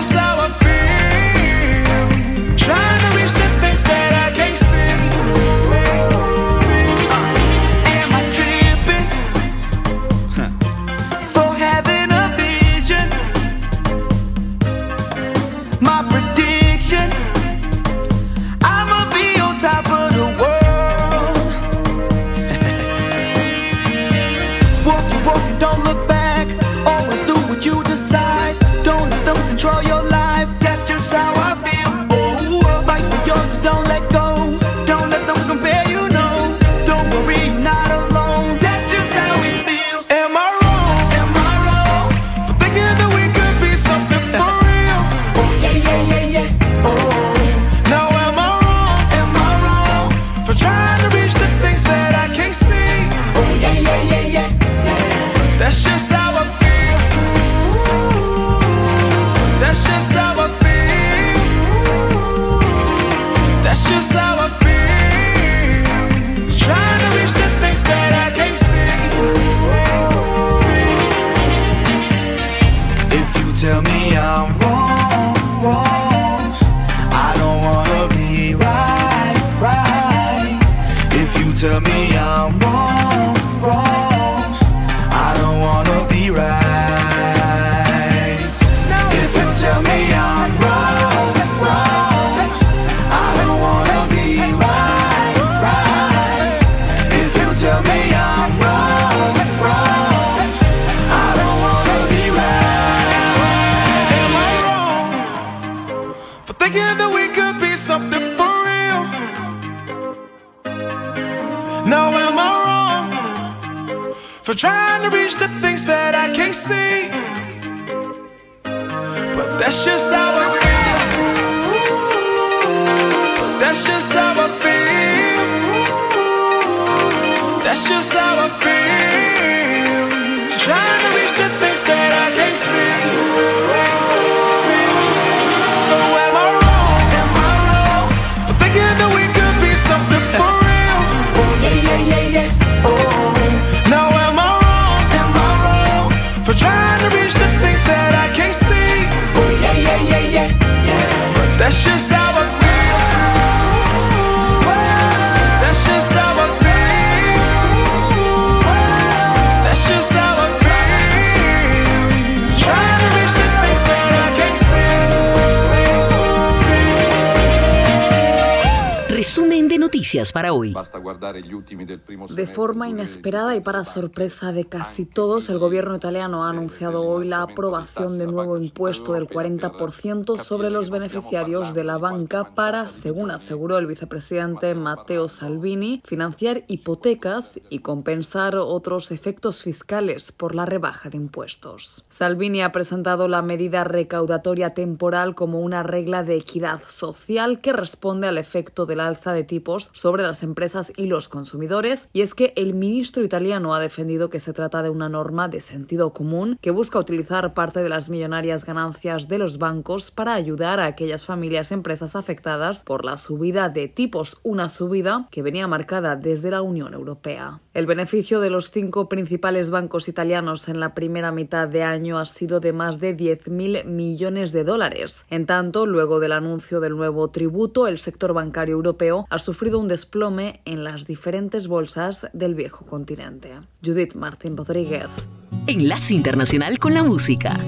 is how for trying to reach the things that I can't see. But that's just how I feel. But that's just how I feel. That's just how I feel. Trying to reach the things that I can't see. see. just noticias para hoy. De forma inesperada y para sorpresa de casi todos, el gobierno italiano ha anunciado hoy la aprobación de un nuevo impuesto del 40% sobre los beneficiarios de la banca para, según aseguró el vicepresidente Matteo Salvini, financiar hipotecas y compensar otros efectos fiscales por la rebaja de impuestos. Salvini ha presentado la medida recaudatoria temporal como una regla de equidad social que responde al efecto del alza de tipos sobre las empresas y los consumidores, y es que el ministro italiano ha defendido que se trata de una norma de sentido común que busca utilizar parte de las millonarias ganancias de los bancos para ayudar a aquellas familias y empresas afectadas por la subida de tipos, una subida que venía marcada desde la Unión Europea. El beneficio de los cinco principales bancos italianos en la primera mitad de año ha sido de más de 10.000 millones de dólares. En tanto, luego del anuncio del nuevo tributo, el sector bancario europeo ha sufrido un desplome en las diferentes bolsas del viejo continente. Judith Martín Rodríguez. Enlace Internacional con la Música.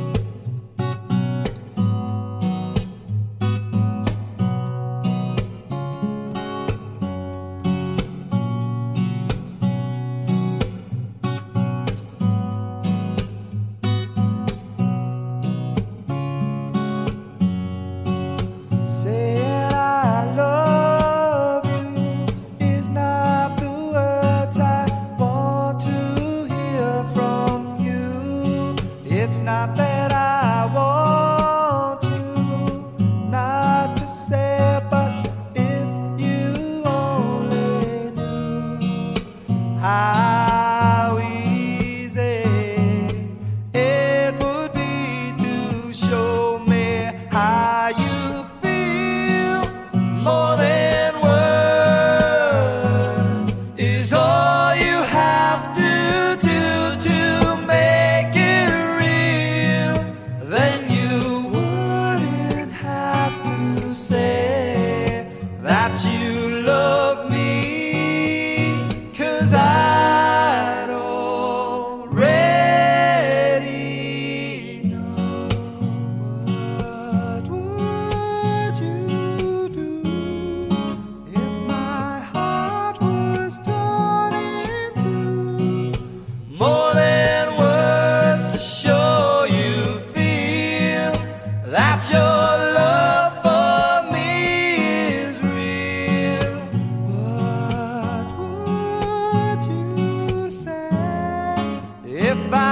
if I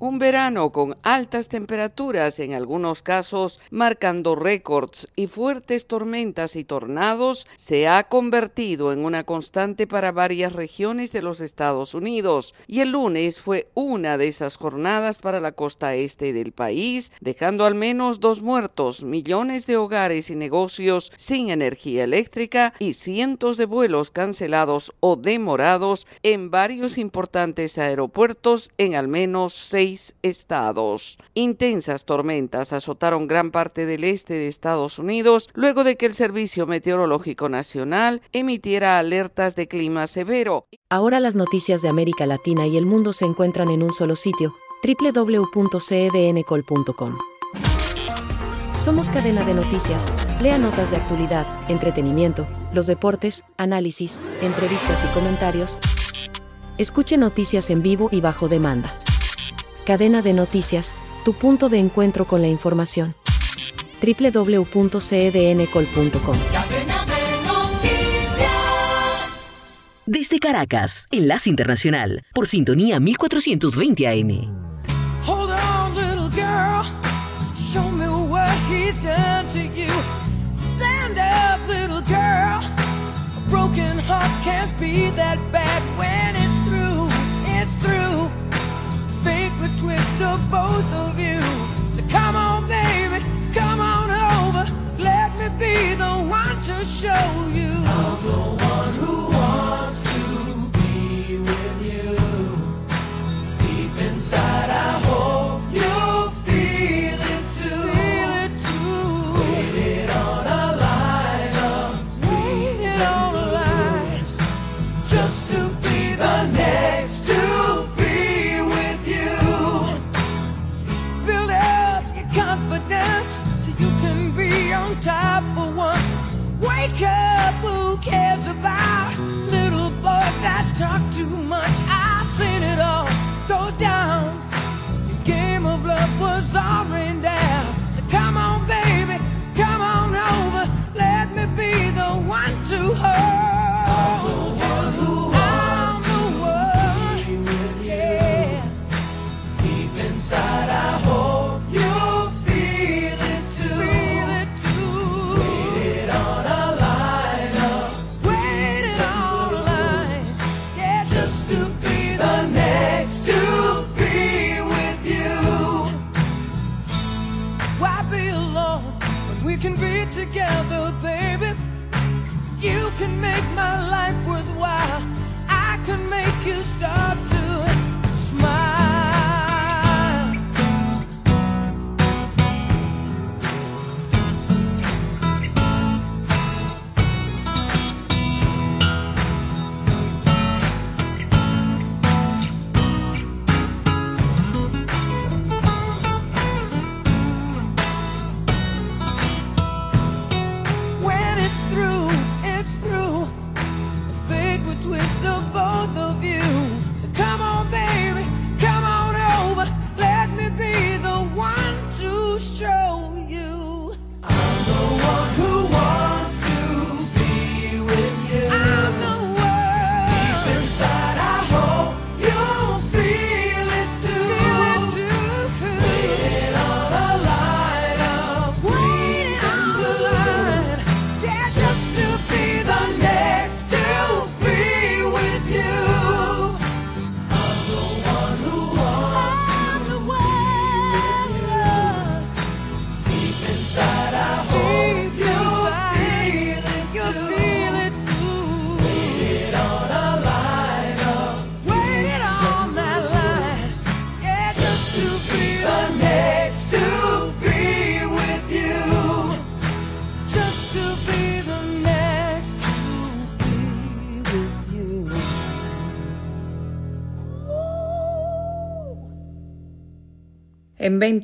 Un verano con altas temperaturas, en algunos casos marcando récords y fuertes tormentas y tornados, se ha convertido en una constante para varias regiones de los Estados Unidos. Y el lunes fue una de esas jornadas para la costa este del país, dejando al menos dos muertos, millones de hogares y negocios sin energía eléctrica y cientos de vuelos cancelados o demorados en varios importantes aeropuertos en al menos seis estados. Intensas tormentas azotaron gran parte del este de Estados Unidos luego de que el Servicio Meteorológico Nacional emitiera alertas de clima severo. Ahora las noticias de América Latina y el mundo se encuentran en un solo sitio, www.cedncol.com. Somos cadena de noticias. Lea notas de actualidad, entretenimiento, los deportes, análisis, entrevistas y comentarios. Escuche noticias en vivo y bajo demanda. Cadena de noticias, tu punto de encuentro con la información. www.cedncol.com. Desde Caracas, Enlace Internacional, por sintonía 1420 AM. Hold on, little girl. Show me what he's done to you. Stand up, little girl. A broken heart can't be that bad when it's of both of you. So come on, baby, come on over. Let me be the one to show you.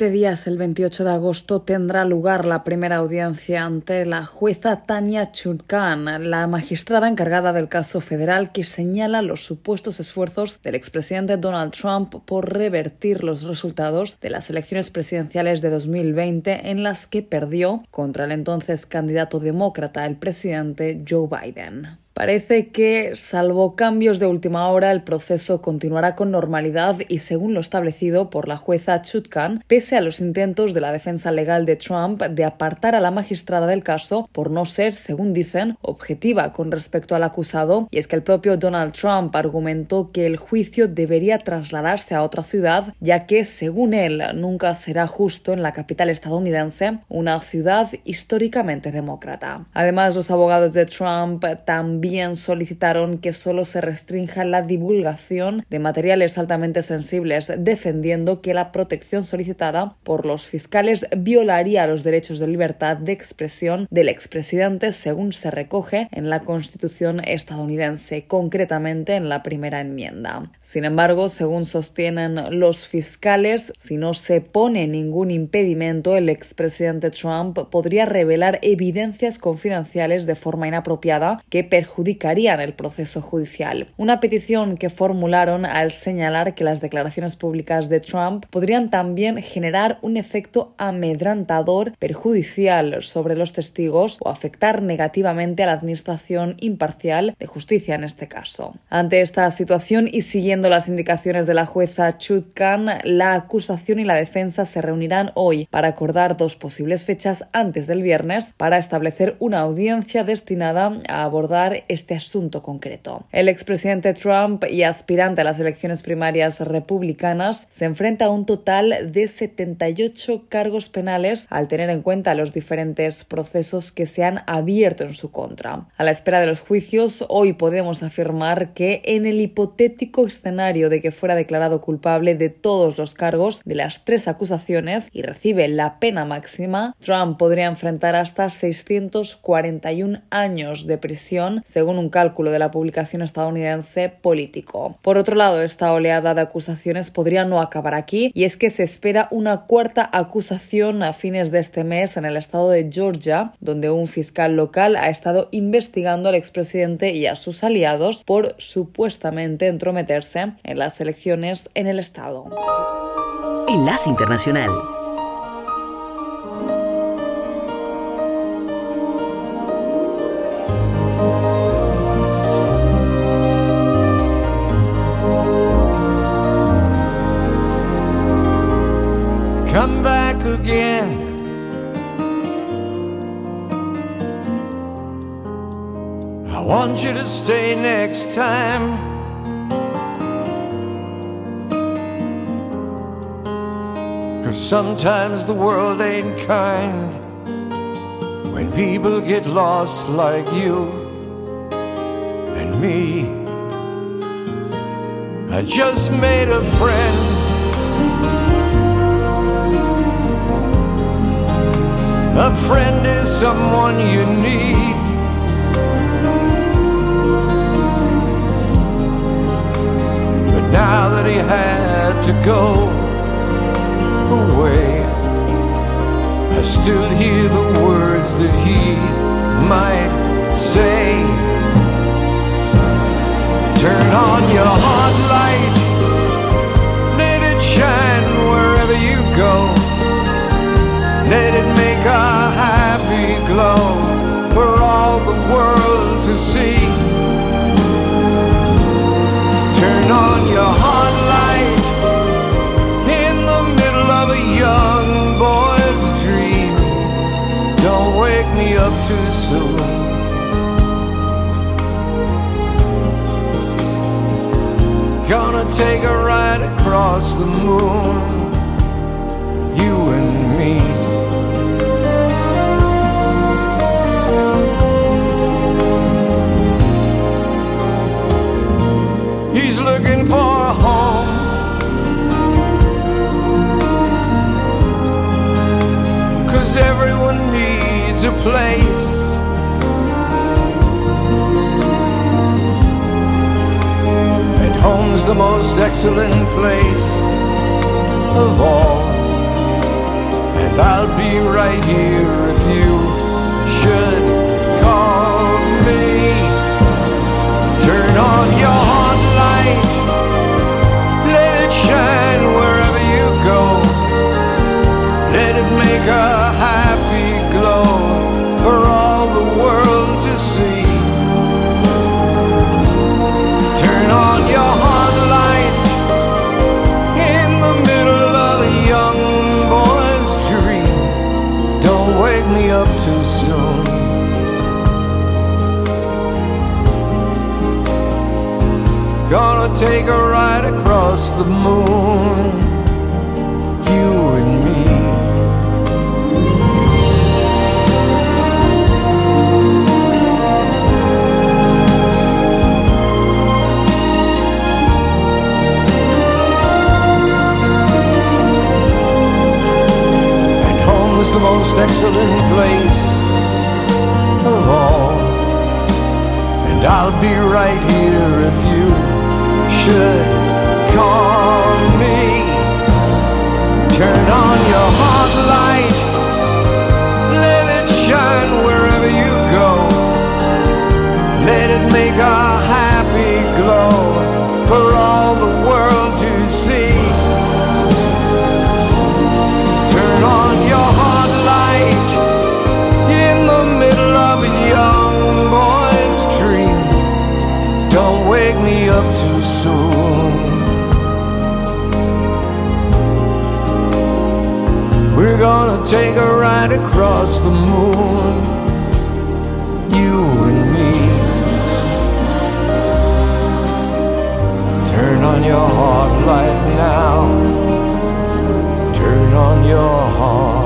20 días, el 28 de agosto, tendrá lugar la primera audiencia ante la jueza Tania Chutkan, la magistrada encargada del caso federal que señala los supuestos esfuerzos del expresidente Donald Trump por revertir los resultados de las elecciones presidenciales de 2020 en las que perdió contra el entonces candidato demócrata, el presidente Joe Biden. Parece que, salvo cambios de última hora, el proceso continuará con normalidad y según lo establecido por la jueza Chutkan, pese a los intentos de la defensa legal de Trump de apartar a la magistrada del caso por no ser, según dicen, objetiva con respecto al acusado, y es que el propio Donald Trump argumentó que el juicio debería trasladarse a otra ciudad, ya que, según él, nunca será justo en la capital estadounidense, una ciudad históricamente demócrata. Además, los abogados de Trump también solicitaron que solo se restrinja la divulgación de materiales altamente sensibles, defendiendo que la protección solicitada por los fiscales violaría los derechos de libertad de expresión del expresidente, según se recoge en la Constitución estadounidense, concretamente en la primera enmienda. Sin embargo, según sostienen los fiscales, si no se pone ningún impedimento, el expresidente Trump podría revelar evidencias confidenciales de forma inapropiada que perjudicarían perjudicarían el proceso judicial. Una petición que formularon al señalar que las declaraciones públicas de Trump podrían también generar un efecto amedrantador perjudicial sobre los testigos o afectar negativamente a la administración imparcial de justicia en este caso. Ante esta situación y siguiendo las indicaciones de la jueza Chutkan, la acusación y la defensa se reunirán hoy para acordar dos posibles fechas antes del viernes para establecer una audiencia destinada a abordar este asunto concreto. El expresidente Trump y aspirante a las elecciones primarias republicanas se enfrenta a un total de 78 cargos penales al tener en cuenta los diferentes procesos que se han abierto en su contra. A la espera de los juicios, hoy podemos afirmar que en el hipotético escenario de que fuera declarado culpable de todos los cargos de las tres acusaciones y recibe la pena máxima, Trump podría enfrentar hasta 641 años de prisión según un cálculo de la publicación estadounidense Político. Por otro lado, esta oleada de acusaciones podría no acabar aquí, y es que se espera una cuarta acusación a fines de este mes en el estado de Georgia, donde un fiscal local ha estado investigando al expresidente y a sus aliados por supuestamente entrometerse en las elecciones en el estado. Enlace Internacional. Want you to stay next time. Cause sometimes the world ain't kind when people get lost like you and me. I just made a friend. A friend is someone you need. But now that he had to go away. I still hear the words that he might say. Turn on your hot light, let it shine wherever you go. Let it make a happy glow for all the world to see. Turn on your hot light in the middle of a young boy's dream. Don't wake me up too soon. Gonna take a ride across the moon, you and me. Everyone needs a place. And home's the most excellent place of all. And I'll be right here if you the moon. You and me. And home is the most excellent place of all. And I'll be right here if you should me. Turn on your hot light, let it shine wherever you go. Let it make a happy glow gonna take a ride across the moon. You and me. Turn on your hot light now. Turn on your hot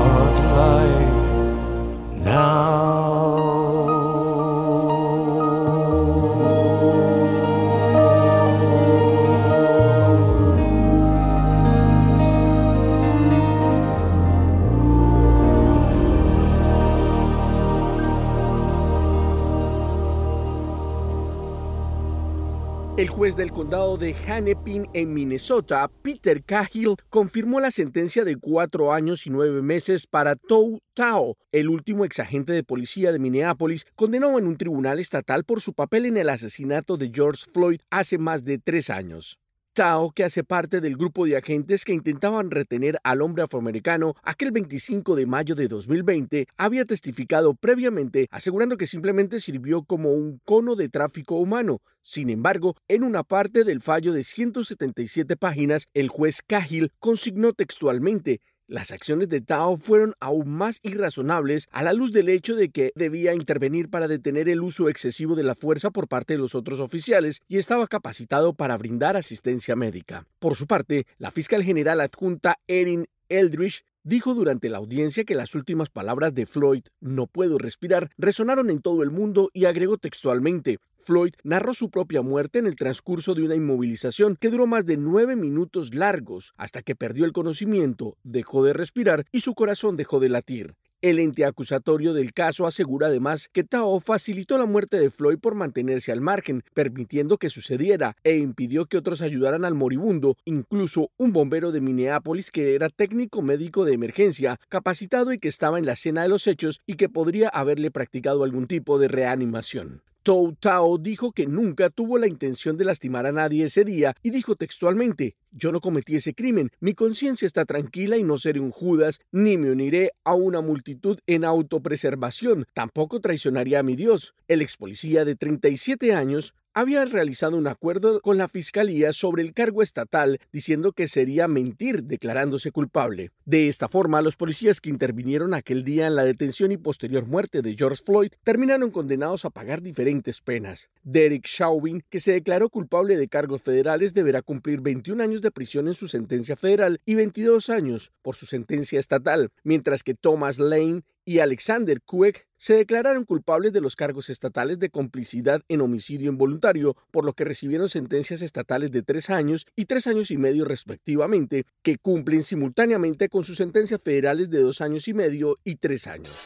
de Hennepin en Minnesota, Peter Cahill, confirmó la sentencia de cuatro años y nueve meses para Tou Tao, el último exagente de policía de Minneapolis, condenado en un tribunal estatal por su papel en el asesinato de George Floyd hace más de tres años. Tao, que hace parte del grupo de agentes que intentaban retener al hombre afroamericano aquel 25 de mayo de 2020, había testificado previamente asegurando que simplemente sirvió como un cono de tráfico humano. Sin embargo, en una parte del fallo de 177 páginas, el juez Cahill consignó textualmente las acciones de Tao fueron aún más irrazonables a la luz del hecho de que debía intervenir para detener el uso excesivo de la fuerza por parte de los otros oficiales y estaba capacitado para brindar asistencia médica. Por su parte, la fiscal general adjunta Erin Eldridge dijo durante la audiencia que las últimas palabras de Floyd, no puedo respirar, resonaron en todo el mundo y agregó textualmente, Floyd narró su propia muerte en el transcurso de una inmovilización que duró más de nueve minutos largos, hasta que perdió el conocimiento, dejó de respirar y su corazón dejó de latir. El ente acusatorio del caso asegura además que Tao facilitó la muerte de Floyd por mantenerse al margen, permitiendo que sucediera, e impidió que otros ayudaran al moribundo, incluso un bombero de Minneapolis que era técnico médico de emergencia, capacitado y que estaba en la escena de los hechos y que podría haberle practicado algún tipo de reanimación. Tou Tao dijo que nunca tuvo la intención de lastimar a nadie ese día y dijo textualmente, yo no cometí ese crimen, mi conciencia está tranquila y no seré un Judas, ni me uniré a una multitud en autopreservación, tampoco traicionaría a mi Dios. El ex policía de 37 años había realizado un acuerdo con la fiscalía sobre el cargo estatal diciendo que sería mentir declarándose culpable. De esta forma, los policías que intervinieron aquel día en la detención y posterior muerte de George Floyd terminaron condenados a pagar diferentes penas. Derek Chauvin, que se declaró culpable de cargos federales, deberá cumplir 21 años de prisión en su sentencia federal y 22 años por su sentencia estatal, mientras que Thomas Lane y Alexander Kuek se declararon culpables de los cargos estatales de complicidad en homicidio involuntario, por lo que recibieron sentencias estatales de tres años y tres años y medio respectivamente, que cumplen simultáneamente con sus sentencias federales de dos años y medio y tres años.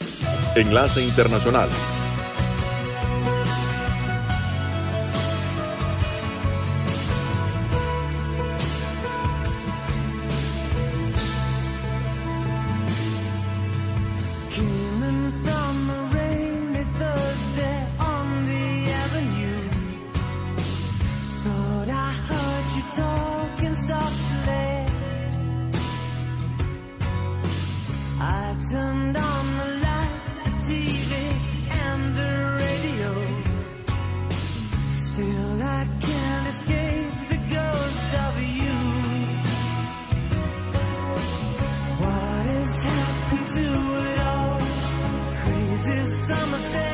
Enlace Internacional. This is summer.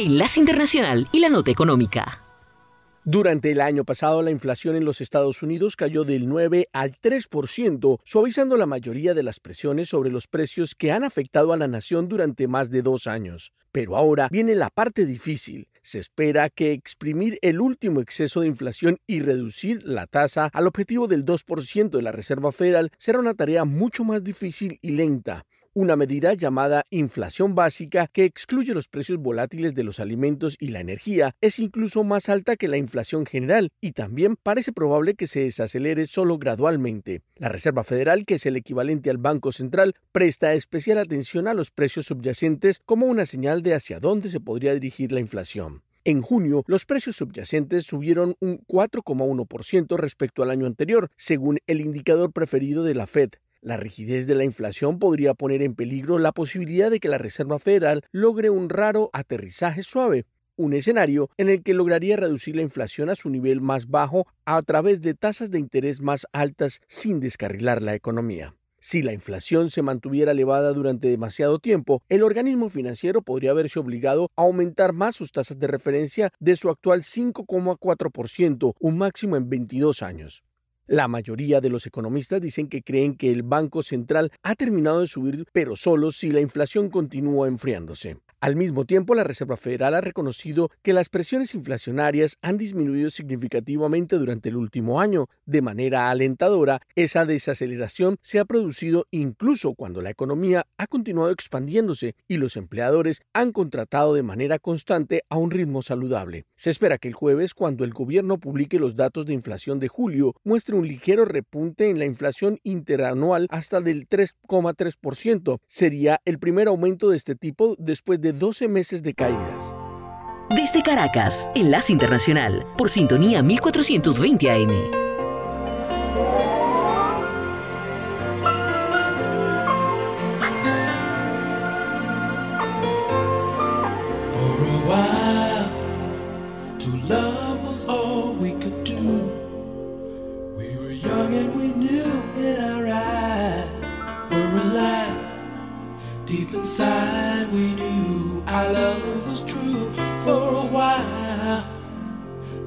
Enlace Internacional y la Nota Económica. Durante el año pasado, la inflación en los Estados Unidos cayó del 9 al 3%, suavizando la mayoría de las presiones sobre los precios que han afectado a la nación durante más de dos años. Pero ahora viene la parte difícil. Se espera que exprimir el último exceso de inflación y reducir la tasa al objetivo del 2% de la Reserva Federal será una tarea mucho más difícil y lenta una medida llamada inflación básica que excluye los precios volátiles de los alimentos y la energía, es incluso más alta que la inflación general y también parece probable que se desacelere solo gradualmente. La Reserva Federal, que es el equivalente al Banco Central, presta especial atención a los precios subyacentes como una señal de hacia dónde se podría dirigir la inflación. En junio, los precios subyacentes subieron un 4,1% respecto al año anterior, según el indicador preferido de la Fed, La rigidez de la inflación podría poner en peligro la posibilidad de que la Reserva Federal logre un raro aterrizaje suave, un escenario en el que lograría reducir la inflación a su nivel más bajo a través de tasas de interés más altas sin descarrilar la economía. Si la inflación se mantuviera elevada durante demasiado tiempo, el organismo financiero podría verse obligado a aumentar más sus tasas de referencia de su actual 5,4%, un máximo en 22 años. La mayoría de los economistas dicen que creen que el Banco Central ha terminado de subir, pero solo si la inflación continúa enfriándose. Al mismo tiempo, la Reserva Federal ha reconocido que las presiones inflacionarias han disminuido significativamente durante el último año. De manera alentadora, esa desaceleración se ha producido incluso cuando la economía ha continuado expandiéndose y los empleadores han contratado de manera constante a un ritmo saludable. Se espera que el jueves, cuando el gobierno publique los datos de inflación de julio, muestre un ligero repunte en la inflación interanual hasta del 3,3%. Sería el primer aumento de este tipo después de 12 meses de caídas. Desde Caracas, Enlace Internacional, por sintonía 1420 AM. Deep inside we knew our love was true for a while.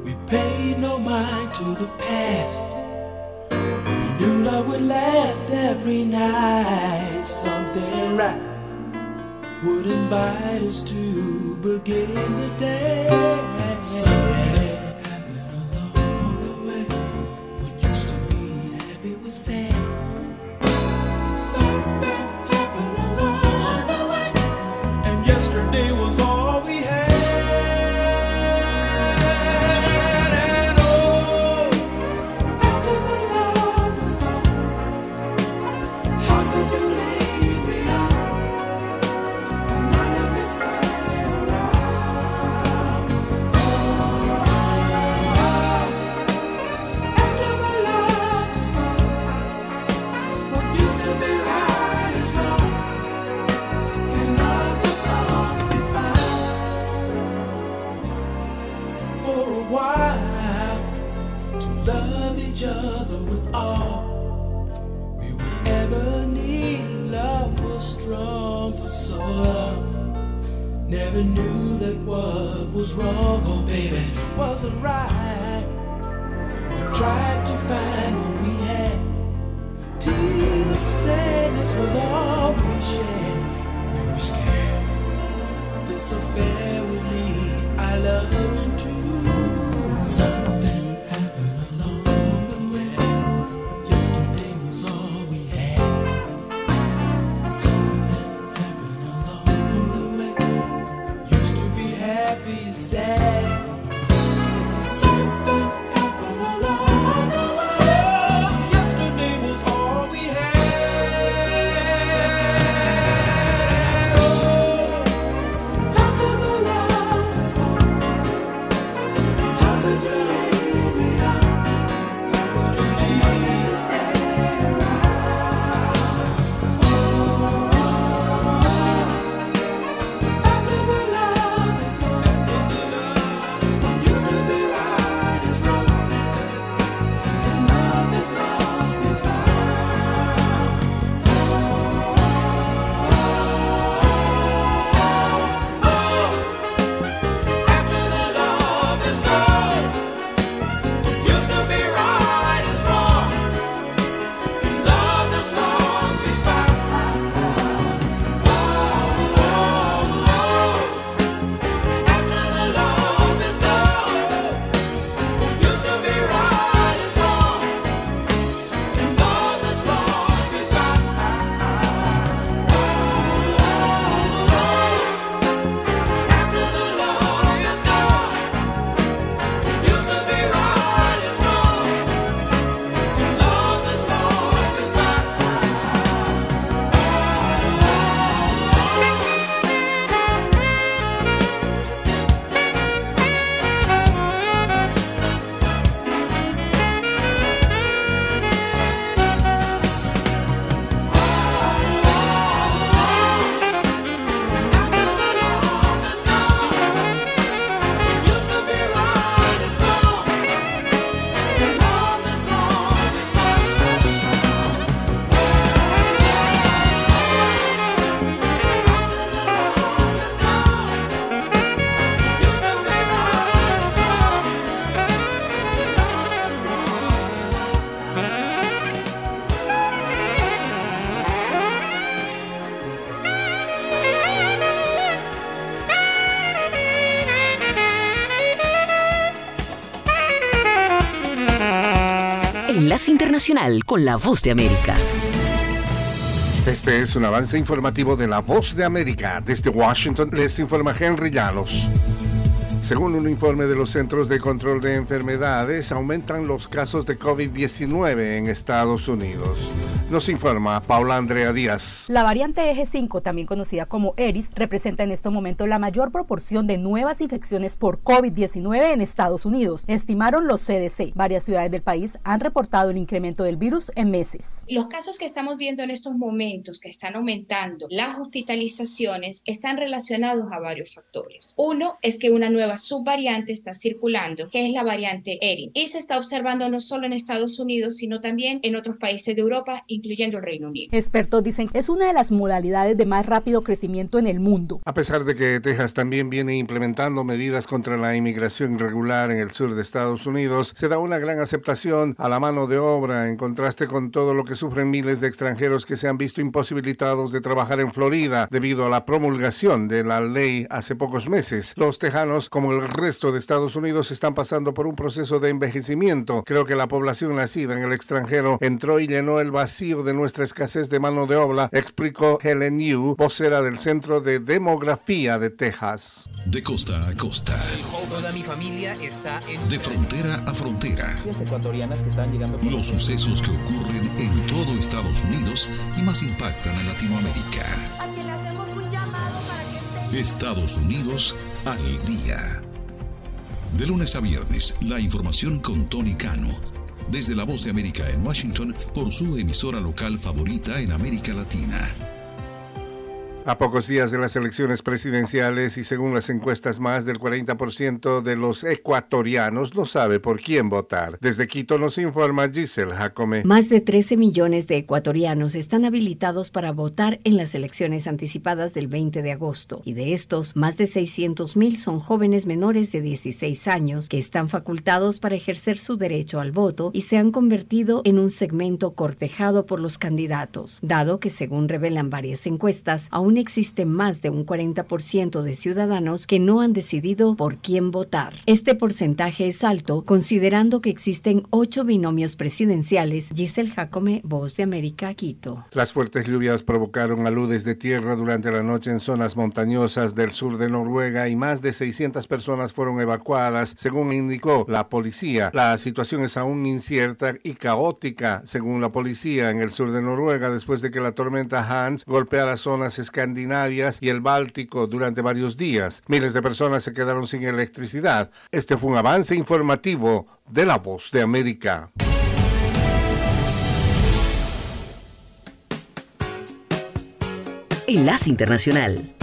We paid no mind to the past. We knew love would last every night. Something right would invite us to begin the day. Something so long. Never knew that what was wrong, oh baby, wasn't right. We tried to find what we had. Till sadness was all we shared. We were scared this affair would lead our love into something Internacional con la Voz de América. Este es un avance informativo de la Voz de América. Desde Washington les informa Henry Llanos. Según un informe de los Centros de Control de Enfermedades, aumentan los casos de COVID-19 en Estados Unidos. Nos informa Paula Andrea Díaz. La variante Eje 5, también conocida como ERIS, representa en este momento la mayor proporción de nuevas infecciones por COVID-19 en Estados Unidos, estimaron los CDC. Varias ciudades del país han reportado el incremento del virus en meses. Los casos que estamos viendo en estos momentos, que están aumentando, las hospitalizaciones, están relacionados a varios factores. Uno es que una nueva subvariante está circulando, que es la variante ERI, y se está observando no solo en Estados Unidos, sino también en otros países de Europa, incluyendo el Reino Unido. Expertos dicen que es una de las modalidades de más rápido crecimiento en el mundo. A pesar de que Texas también viene implementando medidas contra la inmigración irregular en el sur de Estados Unidos, se da una gran aceptación a la mano de obra en contraste con todo lo que sufren miles de extranjeros que se han visto imposibilitados de trabajar en Florida debido a la promulgación de la ley hace pocos meses. Los tejanos, como el resto de Estados Unidos, están pasando por un proceso de envejecimiento. Creo que la población nacida en el extranjero entró y llenó el vacío de nuestra escasez de mano de obra, explicó Helen Yu, vocera del Centro de Demografía de Texas. De costa a costa. Toda mi familia está en... De frontera a frontera. ecuatorianas que están llegando... Los sucesos que ocurren en todo Estados Unidos y más impactan a Latinoamérica. Estados Unidos al día. De lunes a viernes, la información con Tony Cano. Desde la Voz de América en Washington por su emisora local favorita en América Latina. A pocos días de las elecciones presidenciales y según las encuestas, más del 40% de los ecuatorianos no sabe por quién votar. Desde Quito nos informa Giselle Jacome. Más de 13 millones de ecuatorianos están habilitados para votar en las elecciones anticipadas del 20 de agosto y de estos, más de 600 mil son jóvenes menores de 16 años que están facultados para ejercer su derecho al voto y se han convertido en un segmento cortejado por los candidatos, dado que según revelan varias encuestas, aún existe más de un 40% de ciudadanos que no han decidido por quién votar. Este porcentaje es alto considerando que existen ocho binomios presidenciales. Giselle Jacome, Voz de América, Quito. Las fuertes lluvias provocaron aludes de tierra durante la noche en zonas montañosas del sur de Noruega y más de 600 personas fueron evacuadas, según indicó la policía. La situación es aún incierta y caótica, según la policía, en el sur de Noruega después de que la tormenta Hans golpeara zonas escandinavias y el Báltico durante varios días. Miles de personas se quedaron sin electricidad. Este fue un avance informativo de la voz de América. Enlace Internacional.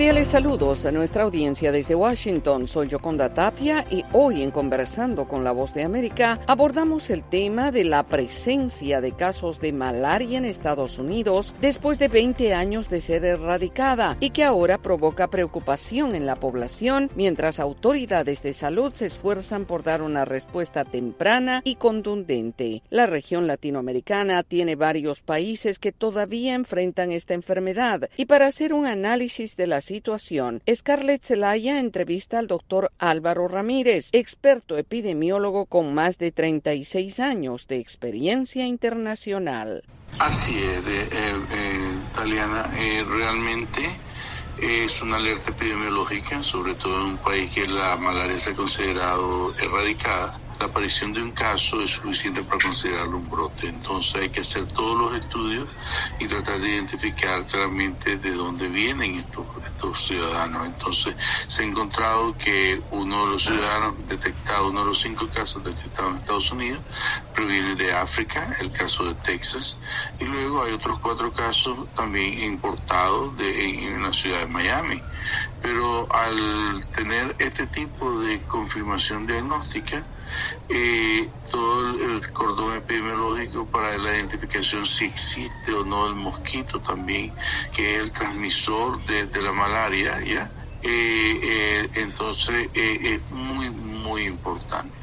Cordiales saludos a nuestra audiencia desde Washington. Soy Yoconda Tapia y hoy en Conversando con la Voz de América abordamos el tema de la presencia de casos de malaria en Estados Unidos después de 20 años de ser erradicada y que ahora provoca preocupación en la población mientras autoridades de salud se esfuerzan por dar una respuesta temprana y contundente. La región latinoamericana tiene varios países que todavía enfrentan esta enfermedad y para hacer un análisis de la Scarlett Zelaya entrevista al doctor Álvaro Ramírez, experto epidemiólogo con más de 36 años de experiencia internacional. Así es, eh, eh, eh, realmente es una alerta epidemiológica, sobre todo en un país que la malaria se ha considerado erradicada. La aparición de un caso es suficiente para considerarlo un brote. Entonces hay que hacer todos los estudios y tratar de identificar claramente de dónde vienen estos, estos ciudadanos. Entonces se ha encontrado que uno de los ciudadanos detectados, uno de los cinco casos detectados en Estados Unidos, proviene de África, el caso de Texas, y luego hay otros cuatro casos también importados de, en, en la ciudad de Miami. Pero al tener este tipo de confirmación diagnóstica, eh, todo el, cordón epidemiológico para la identificación si existe o no el mosquito también, que es el transmisor de, la malaria, ¿ya? Eh, eh, entonces eh, es muy, muy importante.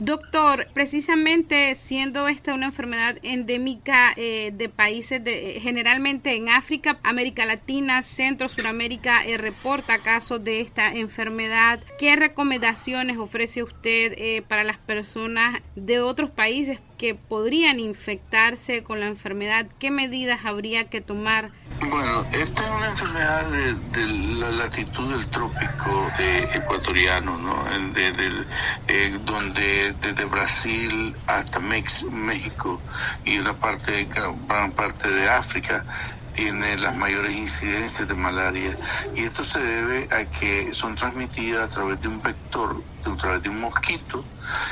Doctor, precisamente siendo esta una enfermedad endémica eh, de países de, eh, generalmente en África, América Latina, Centro, Suramérica, eh, reporta casos de esta enfermedad. ¿Qué recomendaciones ofrece usted para las personas de otros países que podrían infectarse con la enfermedad? ¿Qué medidas habría que tomar? Bueno, esta es una enfermedad de, de la latitud del trópico eh, ecuatoriano, ¿no? De- eh, donde desde Brasil hasta México y una parte, gran parte de África tiene las mayores incidencias de malaria y esto se debe a que son transmitidas a través de un vector, a través de un mosquito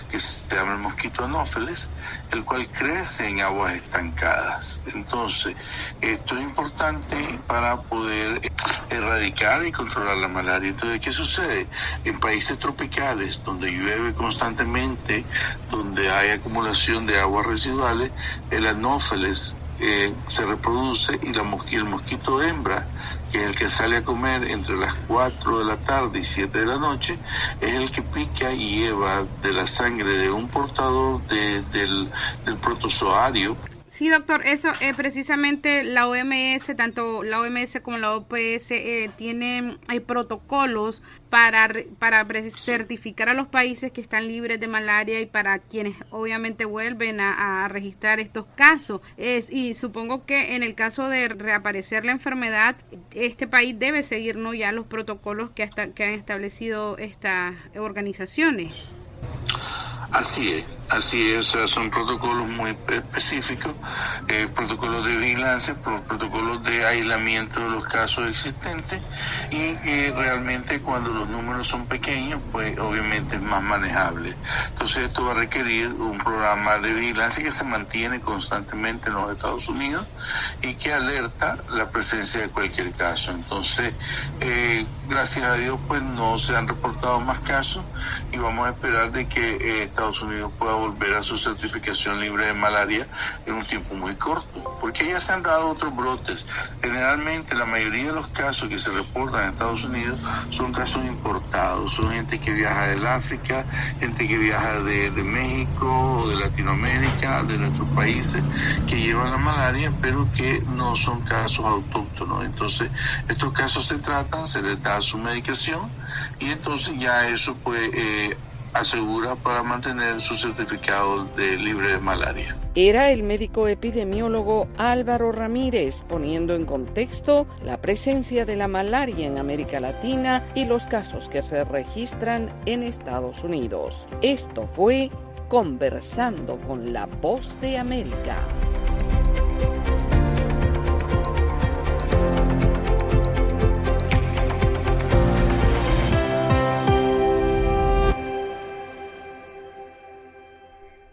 que se llama el mosquito anófeles, el cual crece en aguas estancadas. Entonces, esto es importante para poder erradicar y controlar la malaria. Entonces, ¿qué sucede? En países tropicales, donde llueve constantemente, donde hay acumulación de aguas residuales, el anófeles eh, se reproduce y la mosqui- el mosquito hembra, que es el que sale a comer entre las 4 de la tarde y 7 de la noche, es el que pica y lleva de la sangre de un portador de- del, del protozoario Sí, doctor, eso eh, precisamente la OMS, tanto la OMS como la OPS, eh, tienen hay protocolos para, para certificar a los países que están libres de malaria y para quienes obviamente vuelven a, a registrar estos casos. Es, y supongo que en el caso de reaparecer la enfermedad, este país debe seguir ¿no? ya los protocolos que, hasta, que han establecido estas organizaciones. Así es, Así es, son protocolos muy específicos, eh, protocolos de vigilancia, protocolos de aislamiento de los casos existentes y realmente cuando los números son pequeños, pues obviamente es más manejable. Entonces esto va a requerir un programa de vigilancia que se mantiene constantemente en los Estados Unidos y que alerta la presencia de cualquier caso. Entonces, eh, gracias a Dios, pues no se han reportado más casos y vamos a esperar de que eh, Estados Unidos pueda volver a su certificación libre de malaria en un tiempo muy corto, porque ya se han dado otros brotes. Generalmente la mayoría de los casos que se reportan en Estados Unidos son casos importados, son gente que viaja del África, gente que viaja de, de México de Latinoamérica, de nuestros países, que llevan la malaria, pero que no son casos autóctonos. Entonces, estos casos se tratan, se les da su medicación y entonces ya eso pues eh, asegura para mantener su certificado de libre de malaria. Era el médico epidemiólogo Álvaro Ramírez poniendo en contexto la presencia de la malaria en América Latina y los casos que se registran en Estados Unidos. Esto fue Conversando con la Voz de América.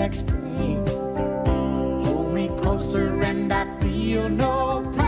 next day. Hold me closer and I feel no pain.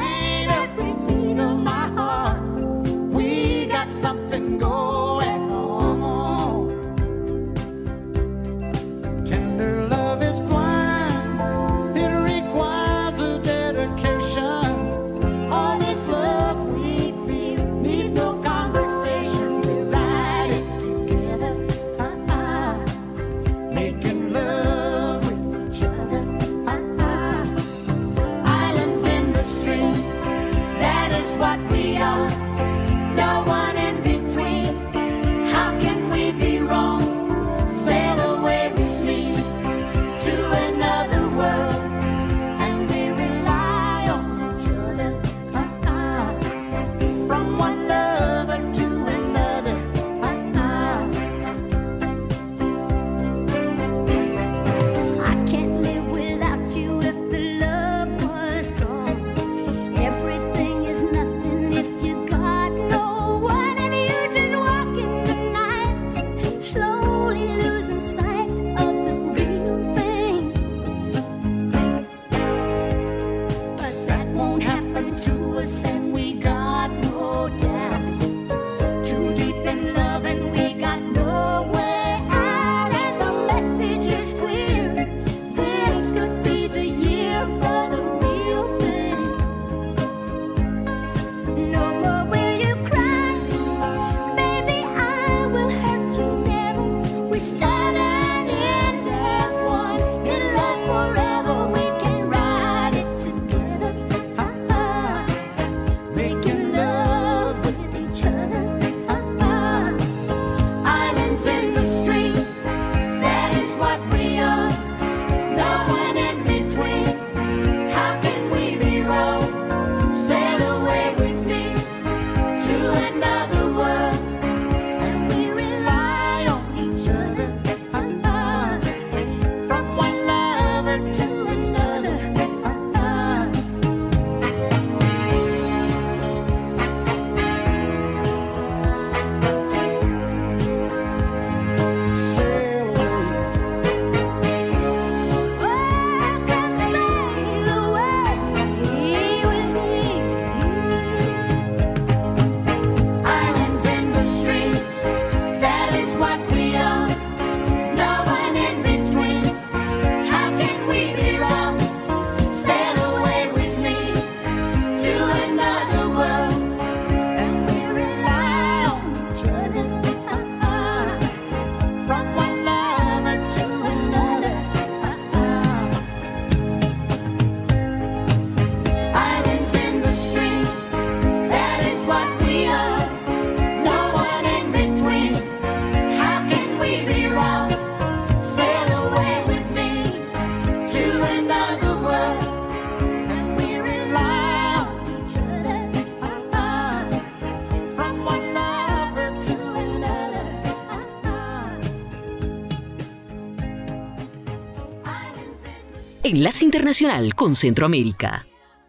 Enlace Internacional con Centroamérica.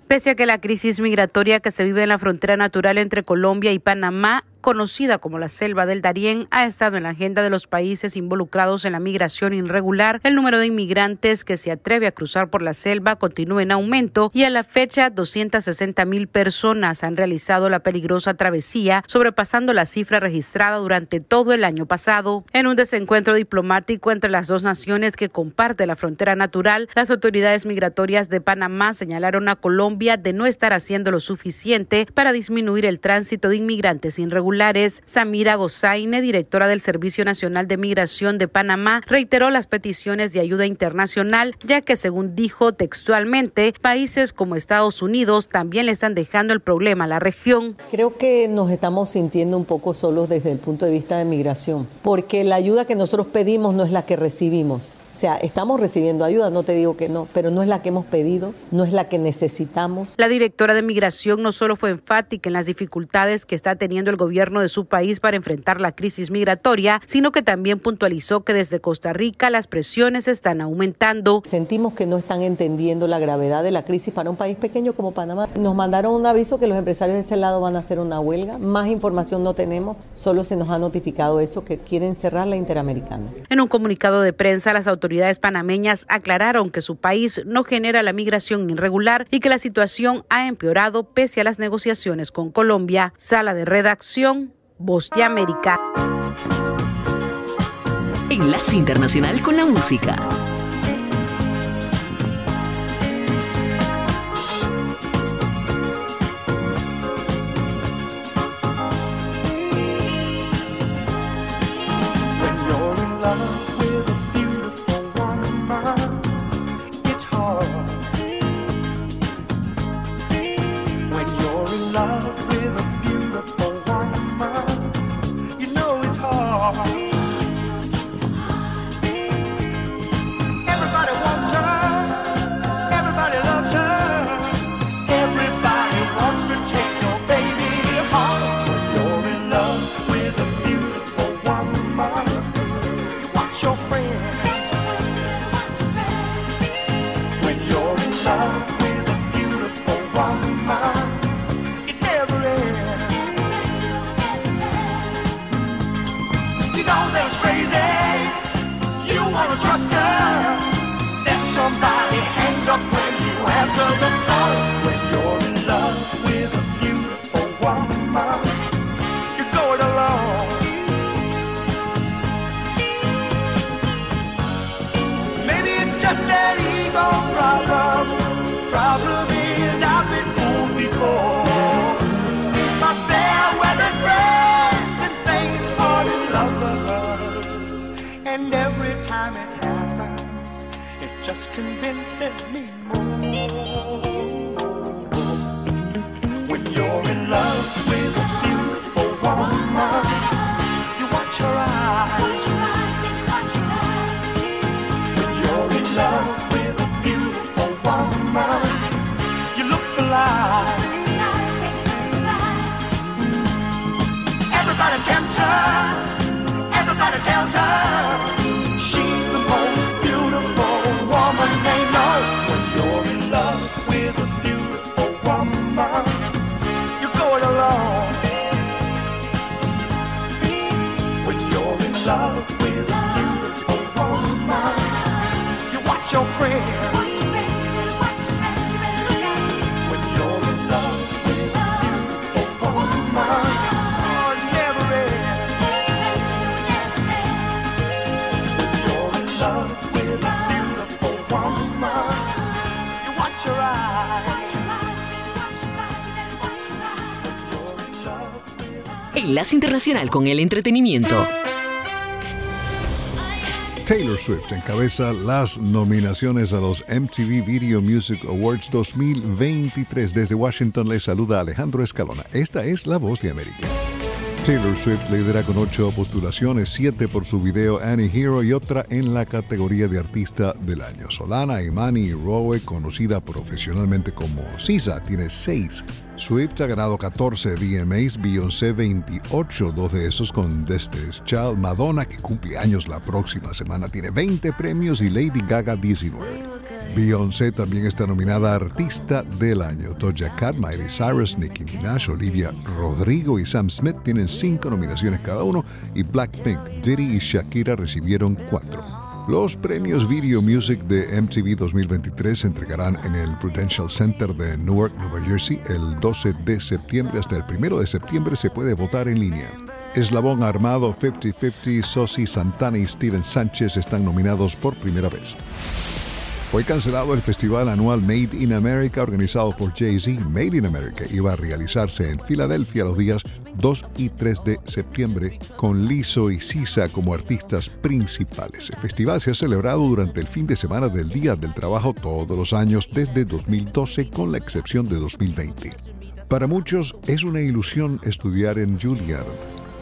Pese a que la crisis migratoria que se vive en la frontera natural entre Colombia y Panamá conocida como la selva del Darién, ha estado en la agenda de los países involucrados en la migración irregular. El número de inmigrantes que se atreve a cruzar por la selva continúa en aumento y a la fecha 260 mil personas han realizado la peligrosa travesía, sobrepasando la cifra registrada durante todo el año pasado. En un desencuentro diplomático entre las dos naciones que comparten la frontera natural, las autoridades migratorias de Panamá señalaron a Colombia de no estar haciendo lo suficiente para disminuir el tránsito de inmigrantes irregulares. Samira Gozaine, directora del Servicio Nacional de Migración de Panamá, reiteró las peticiones de ayuda internacional, ya que según dijo textualmente, países como Estados Unidos también le están dejando el problema a la región. Creo que nos estamos sintiendo un poco solos desde el punto de vista de migración, porque la ayuda que nosotros pedimos no es la que recibimos. O sea, estamos recibiendo ayuda, no te digo que no, pero no es la que hemos pedido, no es la que necesitamos. La directora de Migración no solo fue enfática en las dificultades que está teniendo el gobierno de su país para enfrentar la crisis migratoria, sino que también puntualizó que desde Costa Rica las presiones están aumentando. Sentimos que no están entendiendo la gravedad de la crisis para un país pequeño como Panamá. Nos mandaron un aviso que los empresarios de ese lado van a hacer una huelga. Más información no tenemos, solo se nos ha notificado eso, que quieren cerrar la Interamericana. En un comunicado de prensa, las autoridades autoridades panameñas aclararon que su país no genera la migración irregular y que la situación ha empeorado pese a las negociaciones con Colombia. Sala de redacción, Voz de América. Enlace Internacional con la Música. off. Enlace Internacional con el Entretenimiento. Taylor Swift encabeza las nominaciones a los MTV Video Music Awards 2023. Desde Washington le saluda Alejandro Escalona. Esta es la voz de América. Taylor Swift lidera con ocho postulaciones, siete por su video Annie Hero y otra en la categoría de artista del año. Solana Imani Rowe, conocida profesionalmente como Sisa, tiene seis Swift ha ganado 14 VMAs, Beyoncé 28, dos de esos con Destiny's Child. Madonna, que cumple años la próxima semana, tiene 20 premios y Lady Gaga 19. Beyoncé también está nominada Artista del Año. Doja Cat, Miley Cyrus, Nicki Minaj, Olivia Rodrigo y Sam Smith tienen cinco nominaciones cada uno y Blackpink, Diddy y Shakira recibieron cuatro. Los premios Video Music de MTV 2023 se entregarán en el Prudential Center de Newark, Nueva Jersey, el 12 de septiembre. Hasta el 1 de septiembre se puede votar en línea. Eslabón Armado, 50-50, Sosi Santana y Steven Sánchez están nominados por primera vez. Fue cancelado el festival anual Made in America organizado por Jay-Z. Made in America iba a realizarse en Filadelfia los días 2 y 3 de septiembre con Lizzo y Sisa como artistas principales. El festival se ha celebrado durante el fin de semana del Día del Trabajo todos los años desde 2012 con la excepción de 2020. Para muchos es una ilusión estudiar en Juilliard.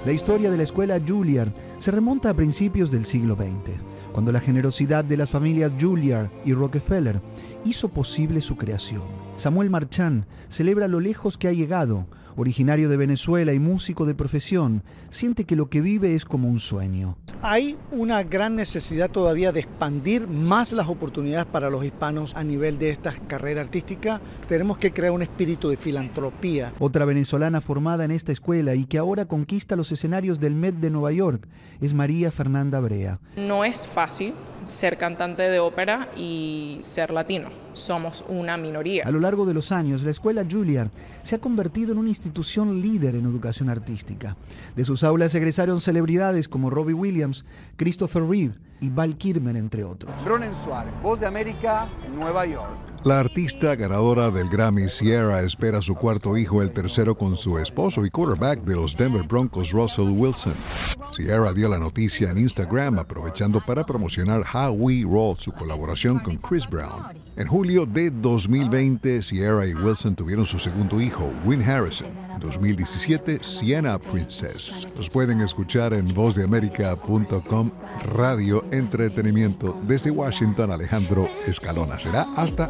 La historia de la escuela Juilliard se remonta a principios del siglo XX cuando la generosidad de las familias Juilliard y Rockefeller hizo posible su creación. Samuel Marchand celebra lo lejos que ha llegado, originario de Venezuela y músico de profesión, siente que lo que vive es como un sueño. Hay una gran necesidad todavía de expandir más las oportunidades para los hispanos a nivel de esta carrera artística. Tenemos que crear un espíritu de filantropía. Otra venezolana formada en esta escuela y que ahora conquista los escenarios del Met de Nueva York es María Fernanda Brea. No es fácil ser cantante de ópera y ser latino. Somos una minoría. A lo largo de los años, la escuela Juilliard se ha convertido en una institución líder en educación artística. De sus aulas egresaron celebridades como Robbie Williams, Christopher Reeve y Val Kirmer, entre otros. Ronen Suárez, Voz de América, Nueva York. La artista ganadora del Grammy Sierra espera su cuarto hijo, el tercero con su esposo y quarterback de los Denver Broncos, Russell Wilson. Sierra dio la noticia en Instagram aprovechando para promocionar How We Roll, su colaboración con Chris Brown. En julio de 2020, Sierra y Wilson tuvieron su segundo hijo, Win Harrison. En 2017, Sienna Princess. Los pueden escuchar en vozdeamerica.com Radio Entretenimiento. Desde Washington, Alejandro Escalona. Será hasta